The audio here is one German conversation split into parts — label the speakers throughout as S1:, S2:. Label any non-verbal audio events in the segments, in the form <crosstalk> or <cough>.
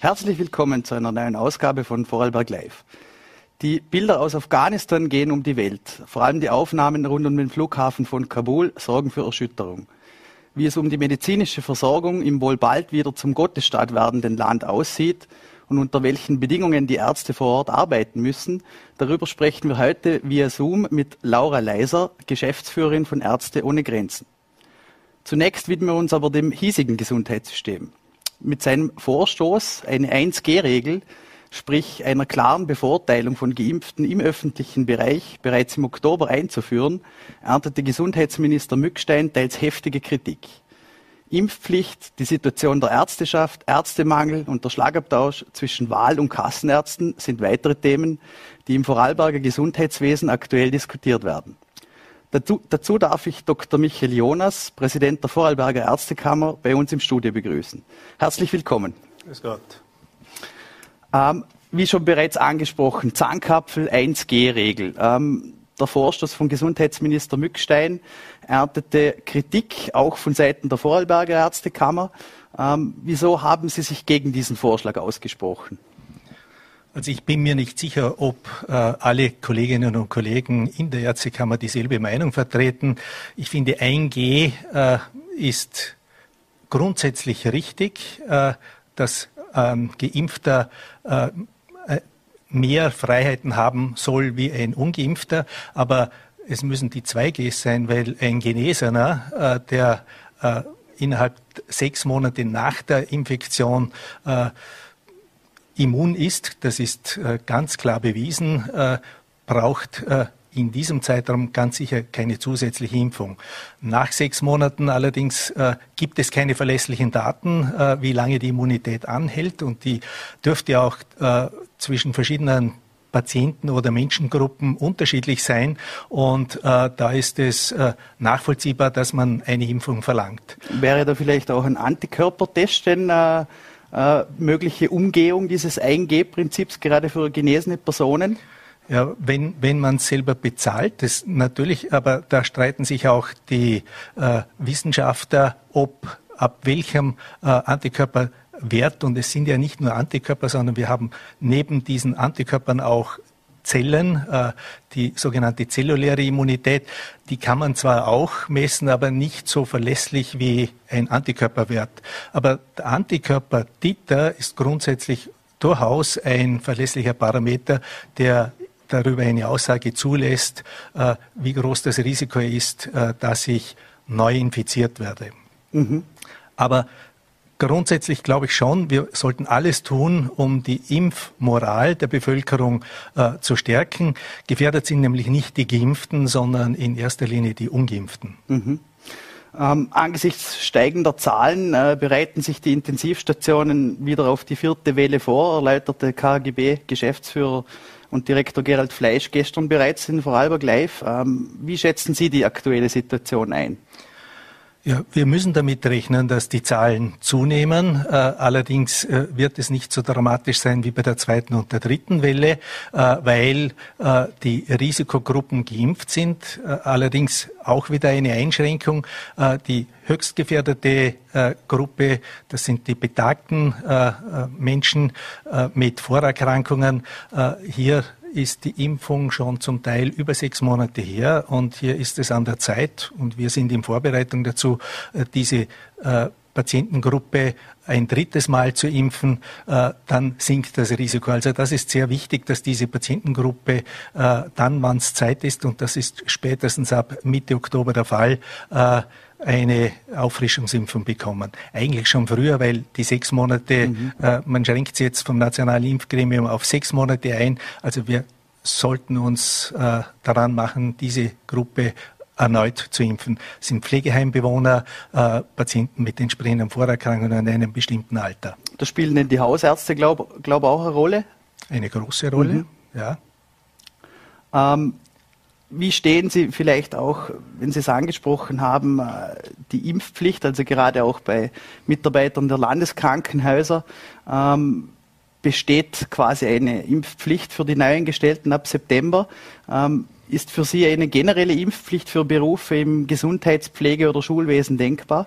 S1: Herzlich willkommen zu einer neuen Ausgabe von Vorarlberg Live. Die Bilder aus Afghanistan gehen um die Welt. Vor allem die Aufnahmen rund um den Flughafen von Kabul sorgen für Erschütterung. Wie es um die medizinische Versorgung im wohl bald wieder zum Gottesstaat werdenden Land aussieht und unter welchen Bedingungen die Ärzte vor Ort arbeiten müssen, darüber sprechen wir heute via Zoom mit Laura Leiser, Geschäftsführerin von Ärzte ohne Grenzen. Zunächst widmen wir uns aber dem hiesigen Gesundheitssystem mit seinem Vorstoß eine 1G-Regel, sprich einer klaren Bevorteilung von Geimpften im öffentlichen Bereich, bereits im Oktober einzuführen, erntete Gesundheitsminister Mückstein teils heftige Kritik. Impfpflicht, die Situation der Ärzteschaft, Ärztemangel und der Schlagabtausch zwischen Wahl- und Kassenärzten sind weitere Themen, die im Vorarlberger Gesundheitswesen aktuell diskutiert werden. Dazu, dazu, darf ich Dr. Michael Jonas, Präsident der Vorarlberger Ärztekammer, bei uns im Studio begrüßen. Herzlich willkommen. Grüß Gott. Ähm, wie schon bereits angesprochen, Zahnkapfel 1G-Regel. Ähm, der Vorstoß von Gesundheitsminister Mückstein erntete Kritik, auch von Seiten der Vorarlberger Ärztekammer. Ähm, wieso haben Sie sich gegen diesen Vorschlag ausgesprochen?
S2: Also ich bin mir nicht sicher, ob äh, alle Kolleginnen und Kollegen in der Ärztekammer dieselbe Meinung vertreten. Ich finde, 1G äh, ist grundsätzlich richtig, äh, dass ein Geimpfter äh, äh, mehr Freiheiten haben soll wie ein Ungeimpfter. Aber es müssen die 2Gs sein, weil ein Genesener, äh, der innerhalb sechs Monate nach der Infektion immun ist, das ist äh, ganz klar bewiesen, äh, braucht äh, in diesem Zeitraum ganz sicher keine zusätzliche Impfung. Nach sechs Monaten allerdings äh, gibt es keine verlässlichen Daten, äh, wie lange die Immunität anhält und die dürfte auch äh, zwischen verschiedenen Patienten oder Menschengruppen unterschiedlich sein und da ist es nachvollziehbar, dass man eine Impfung verlangt.
S1: Wäre da vielleicht auch ein Antikörpertest denn äh, mögliche Umgehung dieses 1G-Prinzips gerade für genesene Personen?
S2: Ja, wenn, wenn man selber bezahlt, das natürlich, aber da streiten sich auch die äh, Wissenschaftler, ob ab welchem äh, Antikörperwert, und es sind ja nicht nur Antikörper, sondern wir haben neben diesen Antikörpern auch Zellen, äh, die sogenannte zelluläre Immunität, die kann man zwar auch messen, aber nicht so verlässlich wie ein Antikörperwert. Aber der Antikörper Titer ist grundsätzlich durchaus ein verlässlicher Parameter, der darüber eine Aussage zulässt, äh, wie groß das Risiko ist, äh, dass ich neu infiziert werde. Mhm. Aber Grundsätzlich glaube ich schon, wir sollten alles tun, um die Impfmoral der Bevölkerung äh, zu stärken. Gefährdet sind nämlich nicht die Geimpften, sondern in erster Linie die Ungeimpften.
S1: Mhm. Ähm, angesichts steigender Zahlen äh, bereiten sich die Intensivstationen wieder auf die vierte Welle vor, erläuterte KGB-Geschäftsführer und Direktor Gerald Fleisch gestern bereits in Vorarlberg Live. Ähm, wie schätzen Sie die aktuelle Situation ein?
S2: Ja, wir müssen damit rechnen, dass die Zahlen zunehmen. Äh, allerdings äh, wird es nicht so dramatisch sein wie bei der zweiten und der dritten Welle, äh, weil äh, die Risikogruppen geimpft sind. Äh, allerdings auch wieder eine Einschränkung. Äh, die höchst gefährdete Gruppe, das sind die betagten Menschen mit Vorerkrankungen. Hier ist die Impfung schon zum Teil über sechs Monate her und hier ist es an der Zeit und wir sind in Vorbereitung dazu, äh, diese äh, Patientengruppe ein drittes Mal zu impfen, äh, dann sinkt das Risiko. Also das ist sehr wichtig, dass diese Patientengruppe dann, wann es Zeit ist, und das ist spätestens ab Mitte Oktober der Fall, eine Auffrischungsimpfung bekommen. Eigentlich schon früher, weil die sechs Monate, mhm. äh, man schränkt sie jetzt vom Nationalen Impfgremium auf sechs Monate ein. Also wir sollten uns äh, daran machen, diese Gruppe erneut zu impfen. Das sind Pflegeheimbewohner, äh, Patienten mit entsprechenden Vorerkrankungen in einem bestimmten Alter.
S1: Da spielen denn die Hausärzte, glaube glaub auch eine Rolle?
S2: Eine große Rolle, mhm. ja.
S1: Ähm, wie stehen Sie vielleicht auch, wenn Sie es angesprochen haben, äh, die Impfpflicht, also gerade auch bei Mitarbeitern der Landeskrankenhäuser, ähm, besteht quasi eine Impfpflicht für die Neueingestellten ab September. Ähm, ist für Sie eine generelle Impfpflicht für Berufe im Gesundheitspflege- oder Schulwesen denkbar?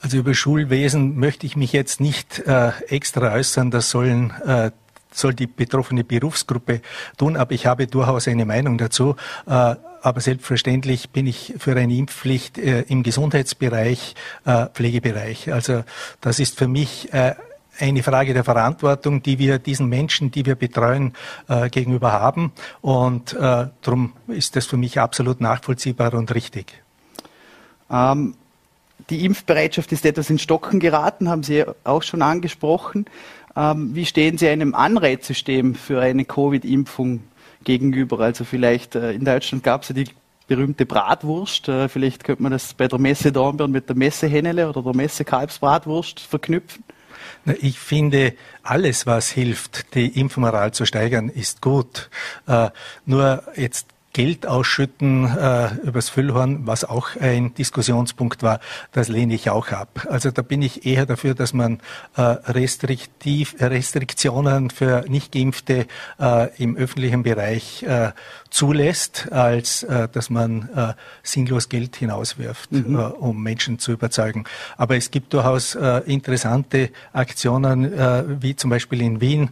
S2: Also über Schulwesen möchte ich mich jetzt nicht äh, extra äußern. Das sollen äh, soll die betroffene Berufsgruppe tun, aber ich habe durchaus eine Meinung dazu. Äh, aber selbstverständlich bin ich für eine Impfpflicht äh, im Gesundheitsbereich, äh, Pflegebereich. Also das ist für mich eine Frage der Verantwortung, die wir diesen Menschen, die wir betreuen, gegenüber haben. Und darum ist das für mich absolut nachvollziehbar und richtig.
S1: Ähm, die Impfbereitschaft ist etwas in Stocken geraten, haben Sie auch schon angesprochen. Ähm, wie stehen Sie einem Anreizsystem für eine Covid-Impfung gegenüber? Also vielleicht äh, in Deutschland gab es ja die berühmte Bratwurst. Äh, vielleicht könnte man das bei der Messe Dornbirn mit der Messe Hennele oder der Messe Kalbsbratwurst verknüpfen.
S2: Ich finde, alles, was hilft, die Impfmoral zu steigern, ist gut. Äh, nur jetzt Geld ausschütten äh, übers Füllhorn, was auch ein Diskussionspunkt war, das lehne ich auch ab. Also da bin ich eher dafür, dass man äh, restriktiv, Restriktionen für Nichtgeimpfte äh, im öffentlichen Bereich äh, zulässt, als äh, dass man äh, sinnlos Geld hinauswirft, mhm. äh, um Menschen zu überzeugen. Aber es gibt durchaus äh, interessante Aktionen, äh, wie zum Beispiel in Wien.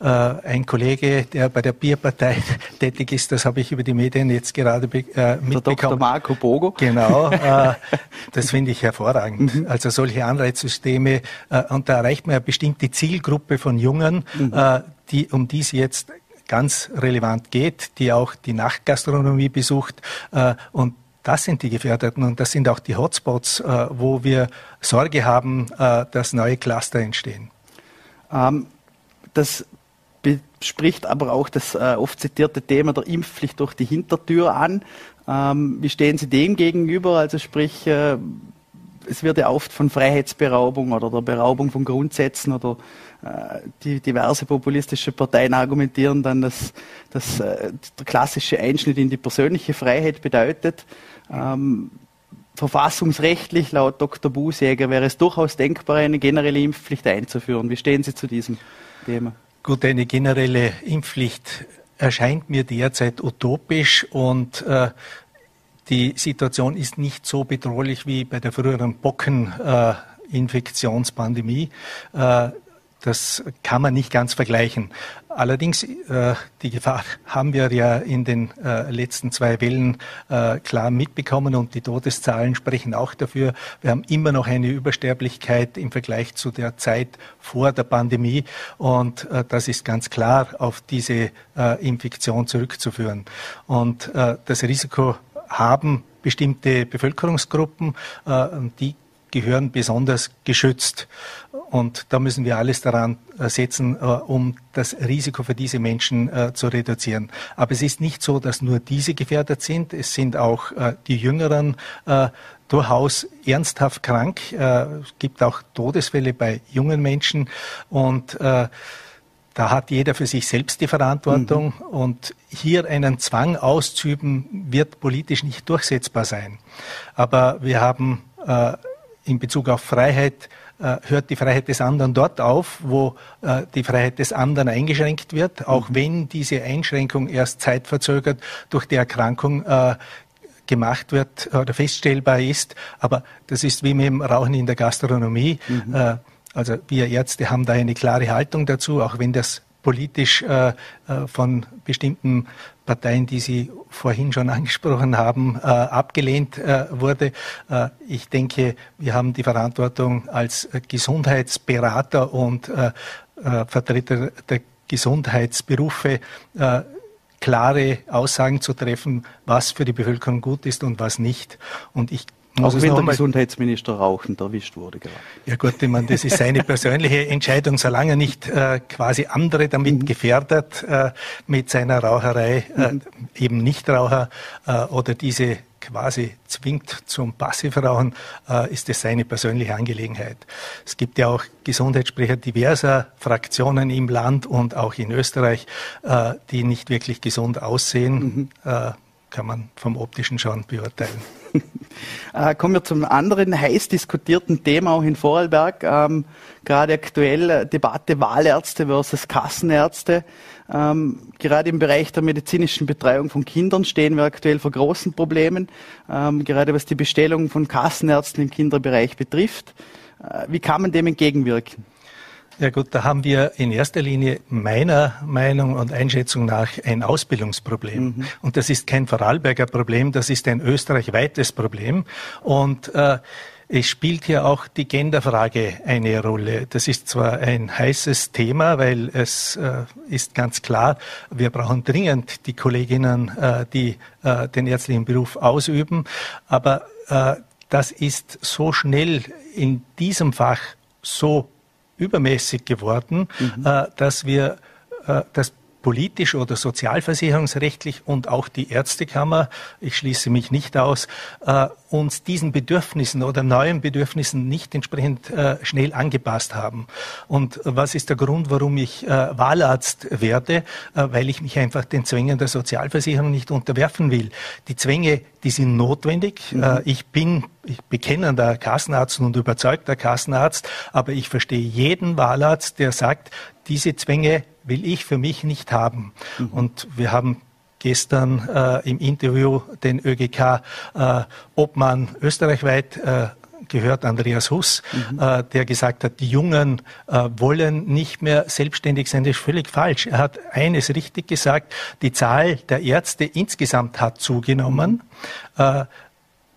S2: Äh, ein Kollege, der bei der Bierpartei <laughs> tätig ist, das habe ich über die Medien jetzt gerade äh, mitbekommen. Der Dr.
S1: Marco Bogo.
S2: Genau, äh, <laughs> das finde ich hervorragend. Mhm. Also solche Anreizsysteme, äh, und da erreicht man eine bestimmte Zielgruppe von Jungen, mhm. äh, die, um die es jetzt ganz relevant geht, die auch die Nachtgastronomie besucht äh, und das sind die Gefährdeten und das sind auch die Hotspots, äh, wo wir Sorge haben, äh, dass neue Cluster entstehen.
S1: Ähm, das spricht aber auch das oft zitierte Thema der Impfpflicht durch die Hintertür an. Ähm, wie stehen Sie dem gegenüber? Also sprich, es wird ja oft von Freiheitsberaubung oder der Beraubung von Grundsätzen oder die diverse populistische Parteien argumentieren dann, dass, dass äh, der klassische Einschnitt in die persönliche Freiheit bedeutet. Ähm, verfassungsrechtlich, laut Dr. Busäger, wäre es durchaus denkbar, eine generelle Impfpflicht einzuführen. Wie stehen Sie zu diesem Thema?
S2: Gut, eine generelle Impfpflicht erscheint mir derzeit utopisch und äh, die Situation ist nicht so bedrohlich wie bei der früheren Bockeninfektionspandemie. Äh, das kann man nicht ganz vergleichen. Allerdings, äh, die Gefahr haben wir ja in den äh, letzten zwei Wellen äh, klar mitbekommen und die Todeszahlen sprechen auch dafür. Wir haben immer noch eine Übersterblichkeit im Vergleich zu der Zeit vor der Pandemie und äh, das ist ganz klar auf diese äh, Infektion zurückzuführen. Und äh, das Risiko haben bestimmte Bevölkerungsgruppen, die gehören besonders geschützt. Und da müssen wir alles daran äh, setzen, äh, um das Risiko für diese Menschen äh, zu reduzieren. Aber es ist nicht so, dass nur diese gefährdet sind. Es sind auch die Jüngeren durchaus ernsthaft krank. Es gibt auch Todesfälle bei jungen Menschen und da hat jeder für sich selbst die Verantwortung mhm. und hier einen Zwang auszuüben, wird politisch nicht durchsetzbar sein. Aber wir haben äh, in Bezug auf Freiheit äh, hört die Freiheit des anderen dort auf, wo äh, die Freiheit des anderen eingeschränkt wird, auch mhm. wenn diese Einschränkung erst zeitverzögert durch die Erkrankung äh, gemacht wird oder feststellbar ist. Aber das ist wie mit dem Rauchen in der Gastronomie. Mhm. Also wir Ärzte haben da eine klare Haltung dazu, auch wenn das politisch von bestimmten Parteien, die Sie vorhin schon angesprochen haben, äh, abgelehnt äh, wurde. Äh, ich denke, wir haben die Verantwortung als Gesundheitsberater und äh, Vertreter der Gesundheitsberufe klare Aussagen zu treffen, was für die Bevölkerung gut ist und was nicht.
S1: Und ich auch wenn der Gesundheitsminister rauchend erwischt wurde
S2: gerade. Ja gut, ich meine, das ist seine persönliche Entscheidung, solange er nicht äh, quasi andere damit mhm. gefährdet äh, mit seiner Raucherei, äh, mhm. eben Nichtraucher äh, oder diese quasi zwingt zum Passivrauchen, äh, ist es seine persönliche Angelegenheit. Es gibt ja auch Gesundheitssprecher diverser Fraktionen im Land und auch in Österreich, äh, die nicht wirklich gesund aussehen. Mhm. Äh, kann man vom optischen schon beurteilen. <laughs>
S1: Äh, kommen wir zum anderen heiß diskutierten Thema auch in Vorarlberg. Ähm, gerade aktuell äh, Debatte Wahlärzte versus Kassenärzte. Ähm, gerade im Bereich der medizinischen Betreuung von Kindern stehen wir aktuell vor großen Problemen, ähm, gerade was die Bestellung von Kassenärzten im Kinderbereich betrifft. Äh, wie kann man dem entgegenwirken?
S2: Ja gut, da haben wir in erster Linie meiner Meinung und Einschätzung nach ein Ausbildungsproblem. Mhm. Und das ist kein Vorarlberger Problem, das ist ein österreichweites Problem. Und äh, es spielt hier auch die Genderfrage eine Rolle. Das ist zwar ein heißes Thema, weil es äh, ist ganz klar, wir brauchen dringend die Kolleginnen, äh, die äh, den ärztlichen Beruf ausüben. Aber äh, das ist so schnell in diesem Fach so übermäßig geworden, mhm. äh, dass wir äh, das politisch oder sozialversicherungsrechtlich und auch die Ärztekammer, ich schließe mich nicht aus, äh, uns diesen Bedürfnissen oder neuen Bedürfnissen nicht entsprechend äh, schnell angepasst haben. Und was ist der Grund, warum ich äh, Wahlarzt werde? Äh, weil ich mich einfach den Zwängen der Sozialversicherung nicht unterwerfen will. Die Zwänge, die sind notwendig. Mhm. Äh, ich bin ich bekennender Kassenarzt und überzeugter Kassenarzt, aber ich verstehe jeden Wahlarzt, der sagt, diese Zwänge will ich für mich nicht haben. Mhm. Und wir haben gestern äh, im Interview den ÖGK äh, Obmann österreichweit äh, gehört, Andreas Huss, mhm. äh, der gesagt hat, die Jungen äh, wollen nicht mehr selbstständig sein. Das ist völlig falsch. Er hat eines richtig gesagt, die Zahl der Ärzte insgesamt hat zugenommen. Mhm. Äh,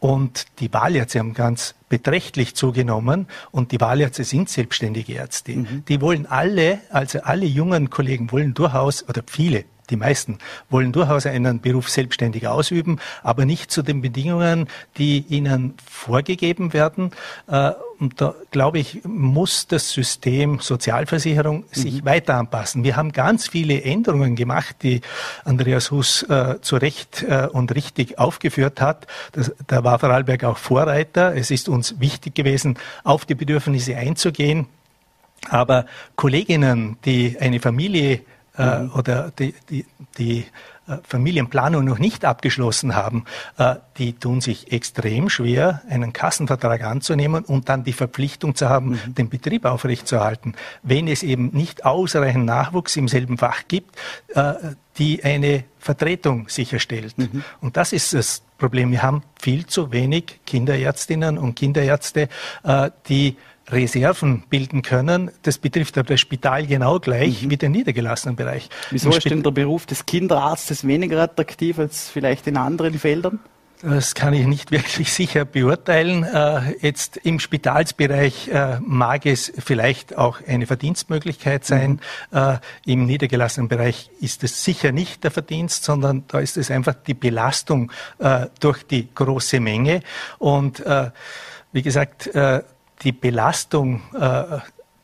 S2: und die Wahlärzte haben ganz beträchtlich zugenommen und die Wahlärzte sind selbstständige Ärzte. Mhm. Die wollen alle, also alle jungen Kollegen wollen durchaus, oder viele, die meisten wollen durchaus einen Beruf selbstständig ausüben, aber nicht zu den Bedingungen, die ihnen vorgegeben werden. Äh, und da, glaube ich, muss das System Sozialversicherung sich mhm. weiter anpassen. Wir haben ganz viele Änderungen gemacht, die Andreas Huss äh, zu Recht äh, und richtig aufgeführt hat. Das, da war Vorarlberg auch Vorreiter. Es ist uns wichtig gewesen, auf die Bedürfnisse einzugehen. Aber Kolleginnen, die eine Familie äh, mhm. oder die, die, die äh, Familienplanung noch nicht abgeschlossen haben, äh, die tun sich extrem schwer, einen Kassenvertrag anzunehmen und dann die Verpflichtung zu haben, mhm. den Betrieb aufrechtzuerhalten. Wenn es eben nicht ausreichend Nachwuchs im selben Fach gibt, äh, die eine Vertretung sicherstellt. Mhm. Und das ist das Problem. Wir haben viel zu wenig Kinderärztinnen und Kinderärzte, die Reserven bilden können. Das betrifft aber das Spital genau gleich mhm. wie den niedergelassenen Bereich.
S1: Wieso ist denn der Beruf des Kinderarztes weniger attraktiv als vielleicht in anderen Feldern?
S2: Das kann ich nicht <laughs> wirklich sicher beurteilen. Äh, jetzt im Spitalsbereich äh, mag es vielleicht auch eine Verdienstmöglichkeit sein. Mhm. Äh, Im niedergelassenen Bereich ist es sicher nicht der Verdienst, sondern da ist es einfach die Belastung durch die große Menge. Und wie gesagt, die Belastung äh,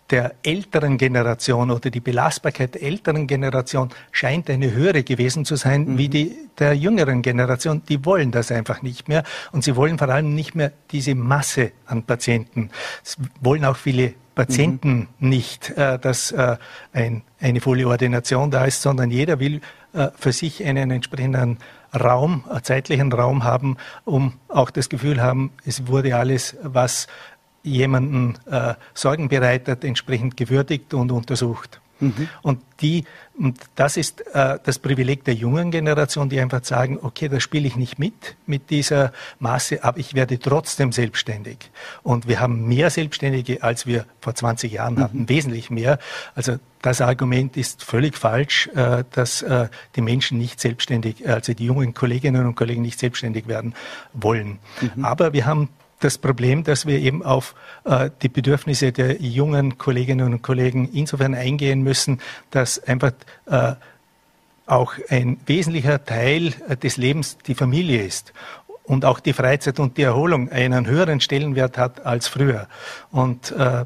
S2: der älteren Generation oder die Belastbarkeit der älteren Generation scheint eine höhere gewesen zu sein mhm. wie die der jüngeren Generation. Die wollen das einfach nicht mehr und sie wollen vor allem nicht mehr diese Masse an Patienten. Es wollen auch viele Patienten mhm. nicht, äh, dass äh, ein, eine volle Ordination da ist, sondern jeder will äh, für sich einen entsprechenden Raum, äh, zeitlichen Raum haben, um auch das Gefühl haben, es wurde alles, was jemanden äh, Sorgen bereitet, entsprechend gewürdigt und untersucht. Mhm. Und die, und das ist äh, das Privileg der jungen Generation, die einfach sagen, okay, da spiele ich nicht mit, mit dieser Masse, aber ich werde trotzdem selbstständig. Und wir haben mehr Selbstständige, als wir vor 20 Jahren mhm. hatten, wesentlich mehr. Also das Argument ist völlig falsch, äh, dass äh, die Menschen nicht selbstständig, also die jungen Kolleginnen und Kollegen nicht selbstständig werden wollen. Mhm. Aber wir haben das Problem, dass wir eben auf äh, die Bedürfnisse der jungen Kolleginnen und Kollegen insofern eingehen müssen, dass einfach äh, auch ein wesentlicher Teil äh, des Lebens die Familie ist und auch die Freizeit und die Erholung einen höheren Stellenwert hat als früher. Und äh,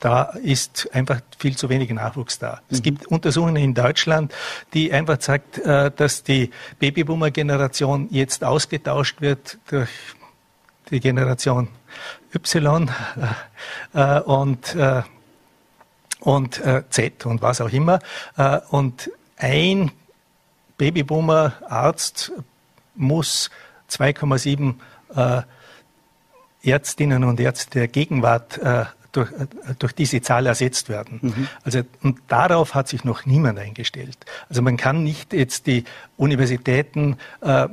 S2: da ist einfach viel zu wenig Nachwuchs da. Es mhm. gibt Untersuchungen in Deutschland, die einfach sagt, äh, dass die Babyboomer-Generation jetzt ausgetauscht wird durch die Generation Y äh, äh, und, äh, und äh, Z und was auch immer. Äh, und ein Babyboomer-Arzt muss 2,7 äh, Ärztinnen und Ärzte der Gegenwart durch, durch diese Zahl ersetzt werden. Mhm. Also und darauf hat sich noch niemand eingestellt. Also man kann nicht jetzt die Universitäten äh,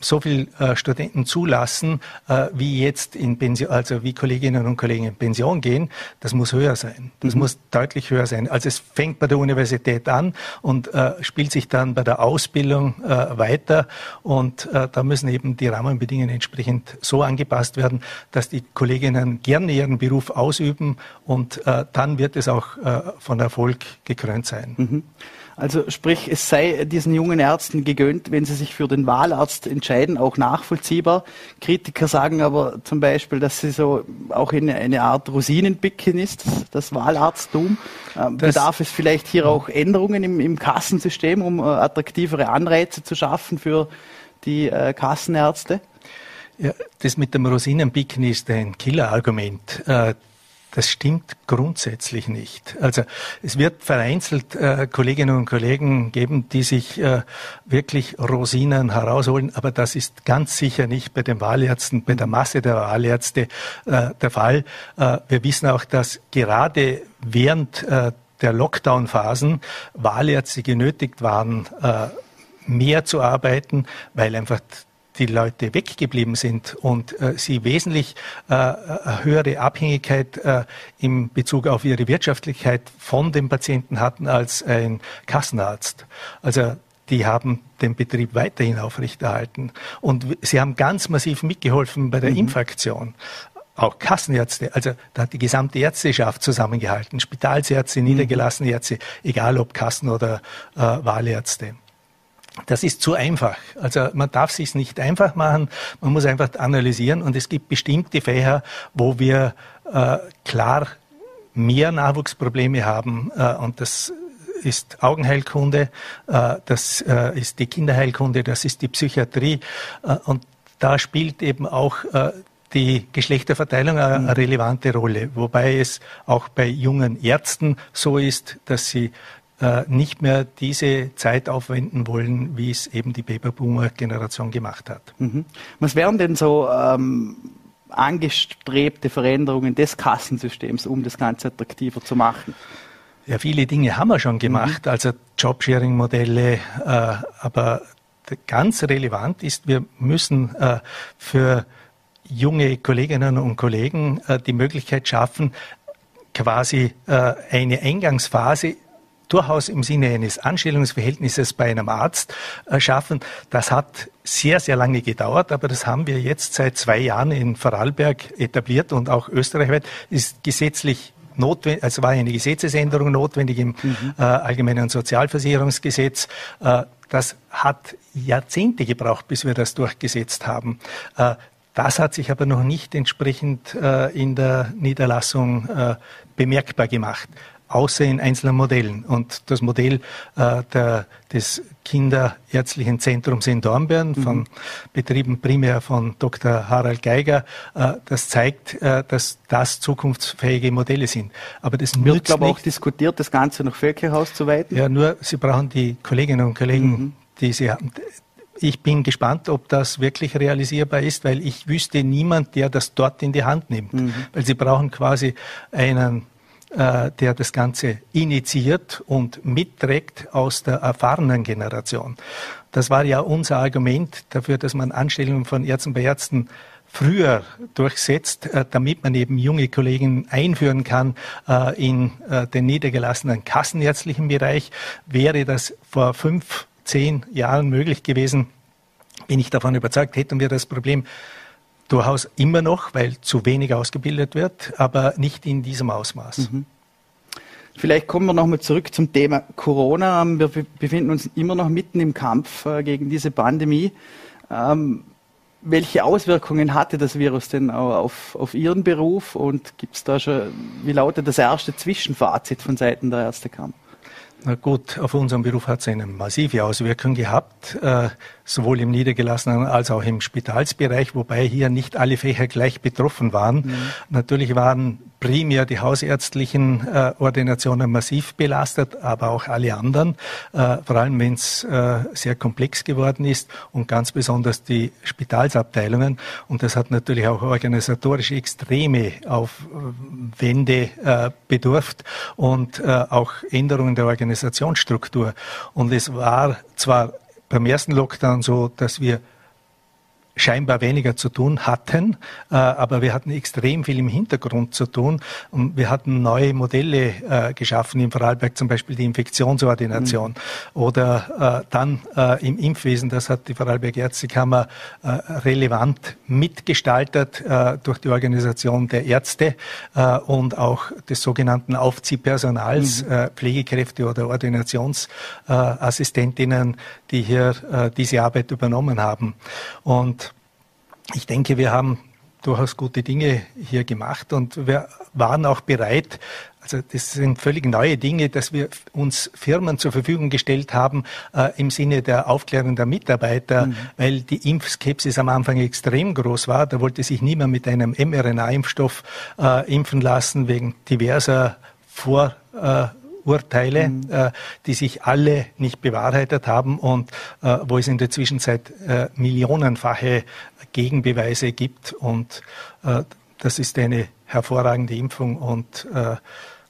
S2: so viel äh, Studenten zulassen, äh, wie jetzt in Pension, also wie Kolleginnen und Kollegen in Pension gehen, das muss höher sein. Das mhm. muss deutlich höher sein. Also es fängt bei der Universität an und äh, spielt sich dann bei der Ausbildung äh, weiter und äh, da müssen eben die Rahmenbedingungen entsprechend so angepasst werden, dass die Kolleginnen gerne ihren Beruf ausüben und äh, dann wird es auch von Erfolg gekrönt sein. Mhm.
S1: Also sprich, es sei diesen jungen Ärzten gegönnt, wenn sie sich für den Wahlarzt entscheiden, auch nachvollziehbar. Kritiker sagen aber zum Beispiel, dass sie so auch eine, eine Art Rosinenpicken ist, das Wahlarzttum. Ähm, bedarf es vielleicht hier auch Änderungen im, im Kassensystem, um äh, attraktivere Anreize zu schaffen für die äh, Kassenärzte?
S2: Ja, das mit dem Rosinenpicken ist ein Killerargument. Äh, das stimmt grundsätzlich nicht. Also es wird vereinzelt äh, Kolleginnen und Kollegen geben, die sich äh, wirklich Rosinen herausholen, aber das ist ganz sicher nicht bei den Wahlärzten, bei der Masse der Wahlärzte äh, der Fall. Äh, wir wissen auch, dass gerade während äh, der Lockdown-Phasen Wahlärzte genötigt waren, äh, mehr zu arbeiten, weil einfach die Leute weggeblieben sind und äh, sie wesentlich äh, eine höhere Abhängigkeit äh, im Bezug auf ihre Wirtschaftlichkeit von dem Patienten hatten als ein Kassenarzt. Also die haben den Betrieb weiterhin aufrechterhalten. Und sie haben ganz massiv mitgeholfen bei der mhm. Impfaktion auch Kassenärzte, also da hat die gesamte Ärzteschaft zusammengehalten, Spitalsärzte, mhm. niedergelassene Ärzte, egal ob Kassen- oder äh, Wahlärzte. Das ist zu einfach. Also man darf sich nicht einfach machen. Man muss einfach analysieren. Und es gibt bestimmte Fächer, wo wir äh, klar mehr Nachwuchsprobleme haben. Äh, und das ist Augenheilkunde, äh, das äh, ist die Kinderheilkunde, das ist die Psychiatrie. Äh, und da spielt eben auch äh, die Geschlechterverteilung eine, mhm. relevante Rolle, wobei es auch bei jungen Ärzten so ist, dass sie nicht mehr diese Zeit aufwenden wollen, wie es eben die Babyboomer-Generation gemacht hat.
S1: Mhm. Was wären denn so ähm, angestrebte Veränderungen des Kassensystems, um das Ganze attraktiver zu machen?
S2: Ja, viele Dinge haben wir schon gemacht, mhm. also Jobsharing-Modelle, äh, aber ganz relevant ist, wir müssen äh, für junge Kolleginnen und Kollegen äh, die Möglichkeit schaffen, quasi äh, eine Eingangsphase durchaus im Sinne eines Anstellungsverhältnisses bei einem Arzt äh, schaffen. Das hat sehr, sehr lange gedauert, aber das haben wir jetzt seit zwei Jahren in Vorarlberg etabliert und auch österreichweit ist gesetzlich notwendig, also war eine Gesetzesänderung notwendig im mhm. äh, Allgemeinen Sozialversicherungsgesetz. Äh, das hat Jahrzehnte gebraucht, bis wir das durchgesetzt haben. Äh, das hat sich aber noch nicht entsprechend in der Niederlassung bemerkbar gemacht außer in einzelnen Modellen. Und das Modell äh, der, des Kinderärztlichen Zentrums in Dornbirn, mhm. von betrieben primär von Dr. Harald Geiger, äh, das zeigt, äh, dass das zukunftsfähige Modelle sind.
S1: Aber das wird, nützt glaube ich, auch diskutiert, das Ganze nach Völker auszuweiten.
S2: Ja, nur Sie brauchen die Kolleginnen und Kollegen, mhm. die Sie haben. Ich bin gespannt, ob das wirklich realisierbar ist, weil ich wüsste niemand, der das dort in die Hand nimmt. Mhm. Weil Sie brauchen quasi einen äh, der das Ganze initiiert und mitträgt aus der erfahrenen Generation. Das war ja unser Argument dafür, dass man Anstellungen von Ärzten bei Ärzten früher durchsetzt, äh, damit man eben junge Kollegen einführen kann äh, in den niedergelassenen kassenärztlichen Bereich. Wäre das vor fünf, zehn Jahren möglich gewesen, bin ich davon überzeugt, hätten wir das Problem Durchaus immer noch, weil zu wenig ausgebildet wird, aber nicht in diesem Ausmaß. Mhm.
S1: Vielleicht kommen wir nochmal zurück zum Thema Corona. Wir befinden uns immer noch mitten im Kampf äh, gegen diese Pandemie. Ähm, welche Auswirkungen hatte das Virus denn auf, auf Ihren Beruf und gibt es da schon, wie lautet das erste Zwischenfazit von Seiten der Ärztekammer?
S2: Na gut, auf unseren Beruf hat es eine massive Auswirkung gehabt, äh, sowohl im niedergelassenen als auch im Spitalsbereich, wobei hier nicht alle Fächer gleich betroffen waren. Mhm. Natürlich waren primär die hausärztlichen äh, Ordinationen massiv belastet, aber auch alle anderen, äh, vor allem wenn es äh, sehr komplex geworden ist und ganz besonders die Spitalsabteilungen. Und das hat natürlich auch organisatorisch extreme Aufwände äh, bedurft und äh, auch Änderungen der Organisationsstruktur. Und es war zwar beim ersten Lockdown so, dass wir scheinbar weniger zu tun hatten, äh, aber wir hatten extrem viel im Hintergrund zu tun und wir hatten neue Modelle äh, geschaffen, im Vorarlberg zum Beispiel die Infektionsordination mhm. oder äh, dann im Impfwesen, das hat die Vorarlberg Ärztekammer relevant mitgestaltet durch die Organisation der Ärzte und auch des sogenannten Aufziehpersonals, mhm. Pflegekräfte oder Ordinationsassistentinnen, die hier diese Arbeit übernommen haben. Und ich denke, wir haben durchaus gute Dinge hier gemacht und wir waren auch bereit, also das sind völlig neue Dinge, dass wir uns Firmen zur Verfügung gestellt haben äh, im Sinne der Aufklärung der Mitarbeiter, mhm. weil die Impfskepsis am Anfang extrem groß war. Da wollte sich niemand mit einem mRNA-Impfstoff äh, impfen lassen wegen diverser Vor äh, Urteile, mhm. äh, die sich alle nicht bewahrheitet haben und äh, wo es in der Zwischenzeit äh, millionenfache Gegenbeweise gibt. Und äh, das ist eine hervorragende Impfung und äh,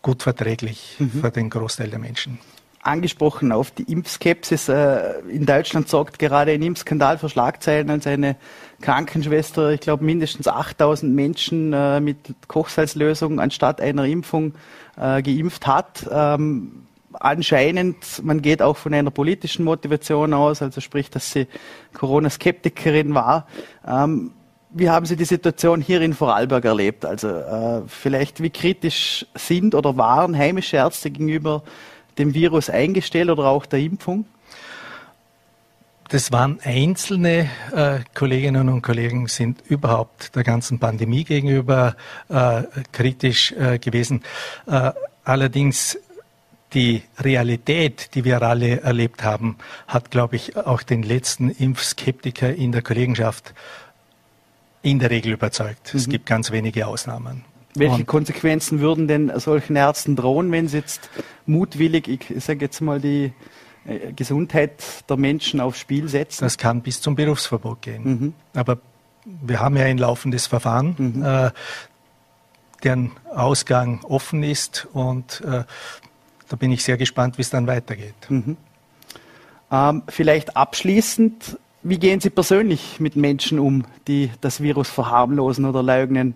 S2: gut verträglich mhm. für den Großteil der Menschen
S1: angesprochen auf die Impfskepsis. Äh, in Deutschland sorgt gerade ein Impfskandal für Schlagzeilen, als eine Krankenschwester, ich glaube, mindestens 8000 Menschen mit Kochsalzlösung anstatt einer Impfung geimpft hat. Anscheinend, man geht auch von einer politischen Motivation aus, also sprich, dass sie Corona-Skeptikerin war. Ähm, wie haben Sie die Situation hier in Vorarlberg erlebt? Also äh, vielleicht wie kritisch sind oder waren heimische Ärzte gegenüber dem Virus eingestellt oder auch der Impfung?
S2: Das waren einzelne äh, Kolleginnen und Kollegen, sind überhaupt der ganzen Pandemie gegenüber äh, kritisch äh, gewesen. Äh, allerdings die Realität, die wir alle erlebt haben, hat, glaube ich, auch den letzten Impfskeptiker in der Kollegenschaft in der Regel überzeugt. Mhm. Es gibt ganz wenige Ausnahmen.
S1: Welche Und Konsequenzen würden denn solchen Ärzten drohen, wenn sie jetzt mutwillig, ich sage jetzt mal, die äh, Gesundheit der Menschen aufs Spiel setzen?
S2: Das kann bis zum Berufsverbot gehen. Mhm. Aber wir haben ja ein laufendes Verfahren, mhm. äh, deren Ausgang offen ist und äh, da bin ich sehr gespannt, wie es dann weitergeht. Mhm.
S1: Ähm, vielleicht abschließend, wie gehen Sie persönlich mit Menschen um, die das Virus verharmlosen oder leugnen?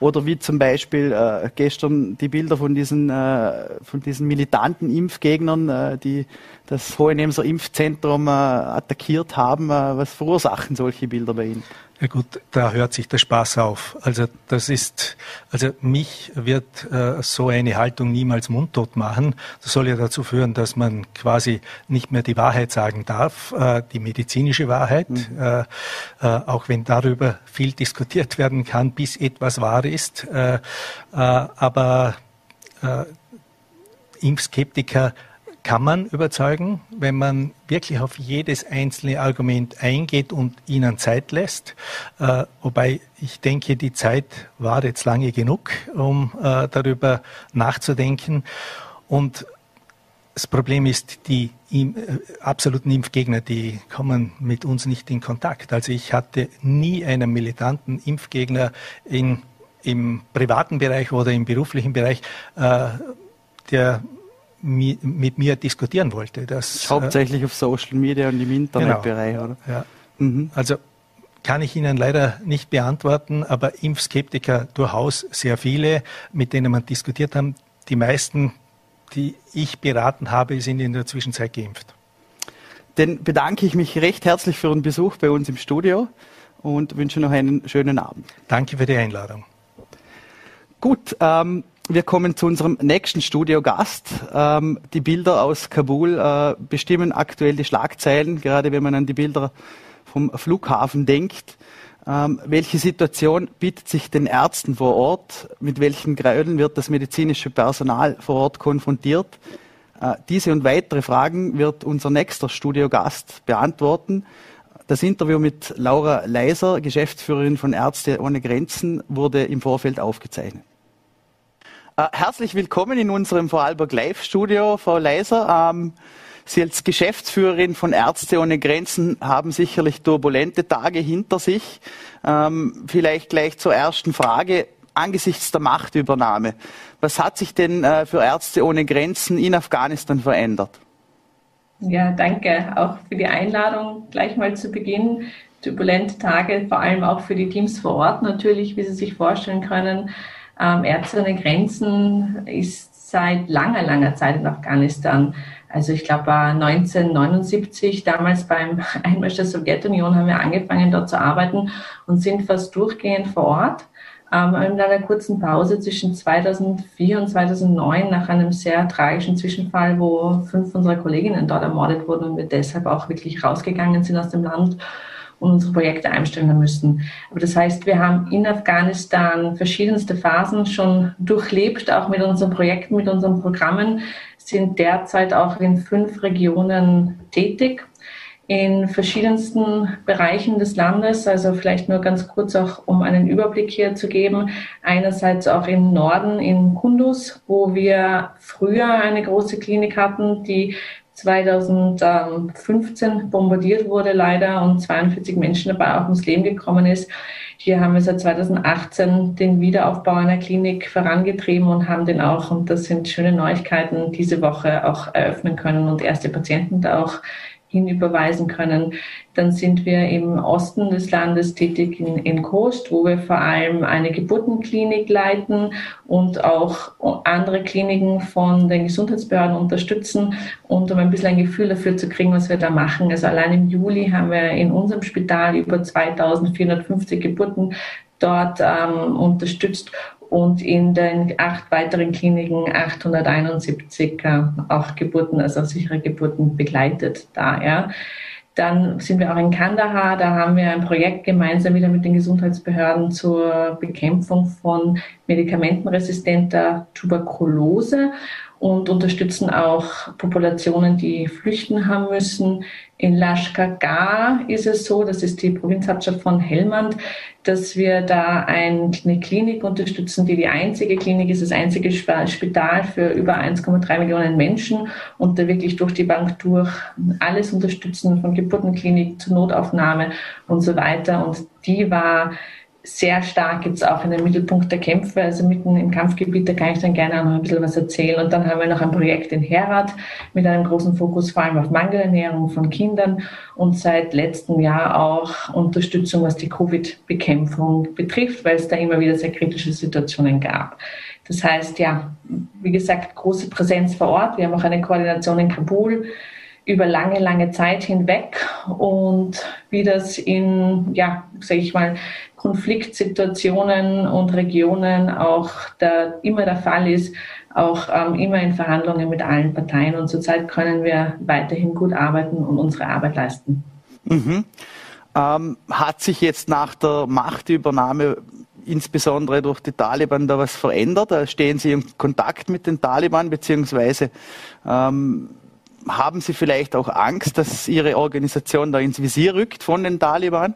S1: Oder wie zum Beispiel äh, gestern die Bilder von diesen, äh, von diesen militanten Impfgegnern, äh, die das Hohenemser Impfzentrum äh, attackiert haben. Äh, was verursachen solche Bilder bei Ihnen?
S2: Ja gut, da hört sich der Spaß auf. Also das ist, also mich wird äh, so eine Haltung niemals mundtot machen. Das soll ja dazu führen, dass man quasi nicht mehr die Wahrheit sagen darf, äh, die medizinische Wahrheit, mhm. äh, äh auch wenn darüber viel diskutiert werden kann, bis etwas wahr ist. Äh, äh, aber Impfskeptiker kann man überzeugen, wenn man wirklich auf jedes einzelne Argument eingeht und ihnen Zeit lässt. Äh, wobei ich denke, die Zeit war jetzt lange genug, um äh, darüber nachzudenken. Und das Problem ist, die äh, absoluten Impfgegner, die kommen mit uns nicht in Kontakt. Also ich hatte nie einen militanten Impfgegner in, im privaten Bereich oder im beruflichen Bereich, äh, der mit mir diskutieren wollte.
S1: Das, Hauptsächlich auf Social Media und im Internetbereich, genau. oder?
S2: Ja. Mhm. Also kann ich Ihnen leider nicht beantworten, aber Impfskeptiker durchaus sehr viele, mit denen man diskutiert haben. Die meisten, die ich beraten habe, sind in der Zwischenzeit geimpft.
S1: Dann bedanke ich mich recht herzlich für Ihren Besuch bei uns im Studio und wünsche noch einen schönen Abend.
S2: Danke für die Einladung.
S1: Gut, ähm, wir kommen zu unserem nächsten Studiogast. Ähm, die Bilder aus Kabul äh, bestimmen aktuell die Schlagzeilen, gerade wenn man an die Bilder vom Flughafen denkt. Ähm, welche Situation bietet sich den Ärzten vor Ort? Mit welchen Gräueln wird das medizinische Personal vor Ort konfrontiert? Äh, diese und weitere Fragen wird unser nächster Studiogast beantworten. Das Interview mit Laura Leiser, Geschäftsführerin von Ärzte ohne Grenzen, wurde im Vorfeld aufgezeichnet. Äh, herzlich willkommen in unserem Vorarlberg Live-Studio, Frau Leiser. Ähm, Sie als Geschäftsführerin von Ärzte ohne Grenzen haben sicherlich turbulente Tage hinter sich. Ähm, vielleicht gleich zur ersten Frage angesichts der Machtübernahme. Was hat sich denn äh, für Ärzte ohne Grenzen in Afghanistan verändert?
S3: Ja, danke auch für die Einladung gleich mal zu Beginn. Turbulente Tage, vor allem auch für die Teams vor Ort natürlich, wie Sie sich vorstellen können. Ähm, Ärzte ohne Grenzen ist seit langer, langer Zeit in Afghanistan also ich glaube 1979, damals beim <laughs> Einmarsch der Sowjetunion, haben wir angefangen dort zu arbeiten und sind fast durchgehend vor Ort. Ähm, in einer kurzen Pause zwischen 2004 und 2009 nach einem sehr tragischen Zwischenfall, wo fünf unserer Kolleginnen dort ermordet wurden und wir deshalb auch wirklich rausgegangen sind aus dem Land und unsere Projekte einstellen müssen. Aber das heißt, wir haben in Afghanistan verschiedenste Phasen schon durchlebt, auch mit unseren Projekten, mit unseren Programmen, sind derzeit auch in fünf Regionen tätig in verschiedensten Bereichen des Landes. Also vielleicht nur ganz kurz auch, um einen Überblick hier zu geben. Einerseits auch im Norden in Kunduz, wo wir früher eine große Klinik hatten, die 2015 bombardiert wurde leider und 42 Menschen dabei auch ums Leben gekommen ist. Hier haben wir seit 2018 den Wiederaufbau einer Klinik vorangetrieben und haben den auch, und das sind schöne Neuigkeiten, diese Woche auch eröffnen können und erste Patienten da auch hinüberweisen können. Dann sind wir im Osten des Landes tätig in, in Kost, wo wir vor allem eine Geburtenklinik leiten und auch andere Kliniken von den Gesundheitsbehörden unterstützen und um ein bisschen ein Gefühl dafür zu kriegen, was wir da machen. Also allein im Juli haben wir in unserem Spital über 2450 Geburten dort ähm, unterstützt und in den acht weiteren Kliniken 871 äh, auch Geburten, also sichere Geburten begleitet da. Ja. Dann sind wir auch in Kandahar, da haben wir ein Projekt gemeinsam wieder mit den Gesundheitsbehörden zur Bekämpfung von medikamentenresistenter Tuberkulose und unterstützen auch Populationen, die flüchten haben müssen. In Lashkar ist es so, das ist die Provinzhauptstadt von Helmand, dass wir da eine Klinik unterstützen, die die einzige Klinik ist, das einzige Spital für über 1,3 Millionen Menschen und da wirklich durch die Bank durch alles unterstützen, von Geburtenklinik zur Notaufnahme und so weiter. Und die war sehr stark jetzt auch in den Mittelpunkt der Kämpfe, also mitten im Kampfgebiet, da kann ich dann gerne auch noch ein bisschen was erzählen. Und dann haben wir noch ein Projekt in Herat mit einem großen Fokus vor allem auf Mangelernährung von Kindern und seit letztem Jahr auch Unterstützung, was die Covid-Bekämpfung betrifft, weil es da immer wieder sehr kritische Situationen gab. Das heißt, ja, wie gesagt, große Präsenz vor Ort. Wir haben auch eine Koordination in Kabul über lange, lange Zeit hinweg und wie das in, ja, sage ich mal, Konfliktsituationen und Regionen auch der, immer der Fall ist, auch ähm, immer in Verhandlungen mit allen Parteien. Und zurzeit können wir weiterhin gut arbeiten und unsere Arbeit leisten.
S1: Mhm. Ähm, hat sich jetzt nach der Machtübernahme insbesondere durch die Taliban da was verändert? Stehen Sie in Kontakt mit den Taliban, beziehungsweise ähm, haben Sie vielleicht auch Angst, dass Ihre Organisation da ins Visier rückt von den Taliban?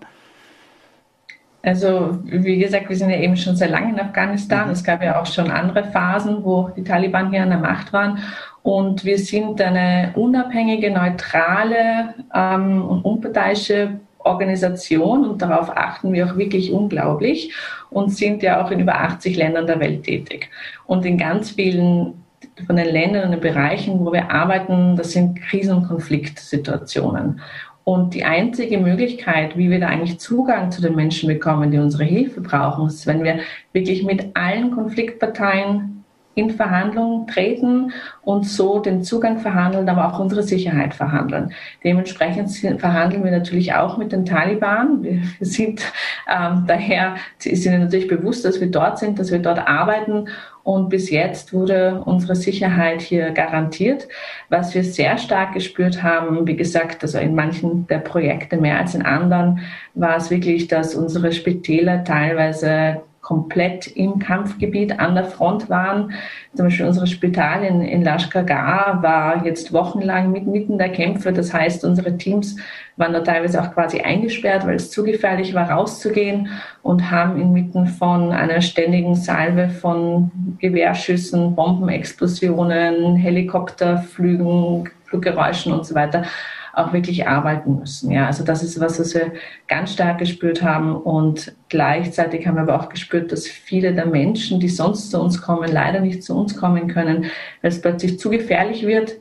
S3: Also wie gesagt, wir sind ja eben schon sehr lange in Afghanistan. Mhm. Es gab ja auch schon andere Phasen, wo die Taliban hier an der Macht waren. Und wir sind eine unabhängige, neutrale ähm, und unparteiische Organisation und darauf achten wir auch wirklich unglaublich und sind ja auch in über 80 Ländern der Welt tätig. Und in ganz vielen von den Ländern und den Bereichen, wo wir arbeiten, das sind Krisen- und Konfliktsituationen. Und die einzige Möglichkeit, wie wir da eigentlich Zugang zu den Menschen bekommen, die unsere Hilfe brauchen, ist, wenn wir wirklich mit allen Konfliktparteien in Verhandlungen treten und so den Zugang verhandeln, aber auch unsere Sicherheit verhandeln. Dementsprechend verhandeln wir natürlich auch mit den Taliban. Wir sind ähm, daher sind wir natürlich bewusst, dass wir dort sind, dass wir dort arbeiten und bis jetzt wurde unsere Sicherheit hier garantiert. Was wir sehr stark gespürt haben, wie gesagt, also in manchen der Projekte mehr als in anderen, war es wirklich, dass unsere Spitäler teilweise komplett im Kampfgebiet an der Front waren. Zum Beispiel unser Spital in, in Lashkar war jetzt wochenlang mit, mitten der Kämpfe. Das heißt, unsere Teams waren da teilweise auch quasi eingesperrt, weil es zu gefährlich war, rauszugehen und haben inmitten von einer ständigen Salve von Gewehrschüssen, Bombenexplosionen, Helikopterflügen, Fluggeräuschen und so weiter auch wirklich arbeiten müssen. Ja, also das ist was, was wir ganz stark gespürt haben und gleichzeitig haben wir aber auch gespürt, dass viele der Menschen, die sonst zu uns kommen, leider nicht zu uns kommen können, weil es plötzlich zu gefährlich wird,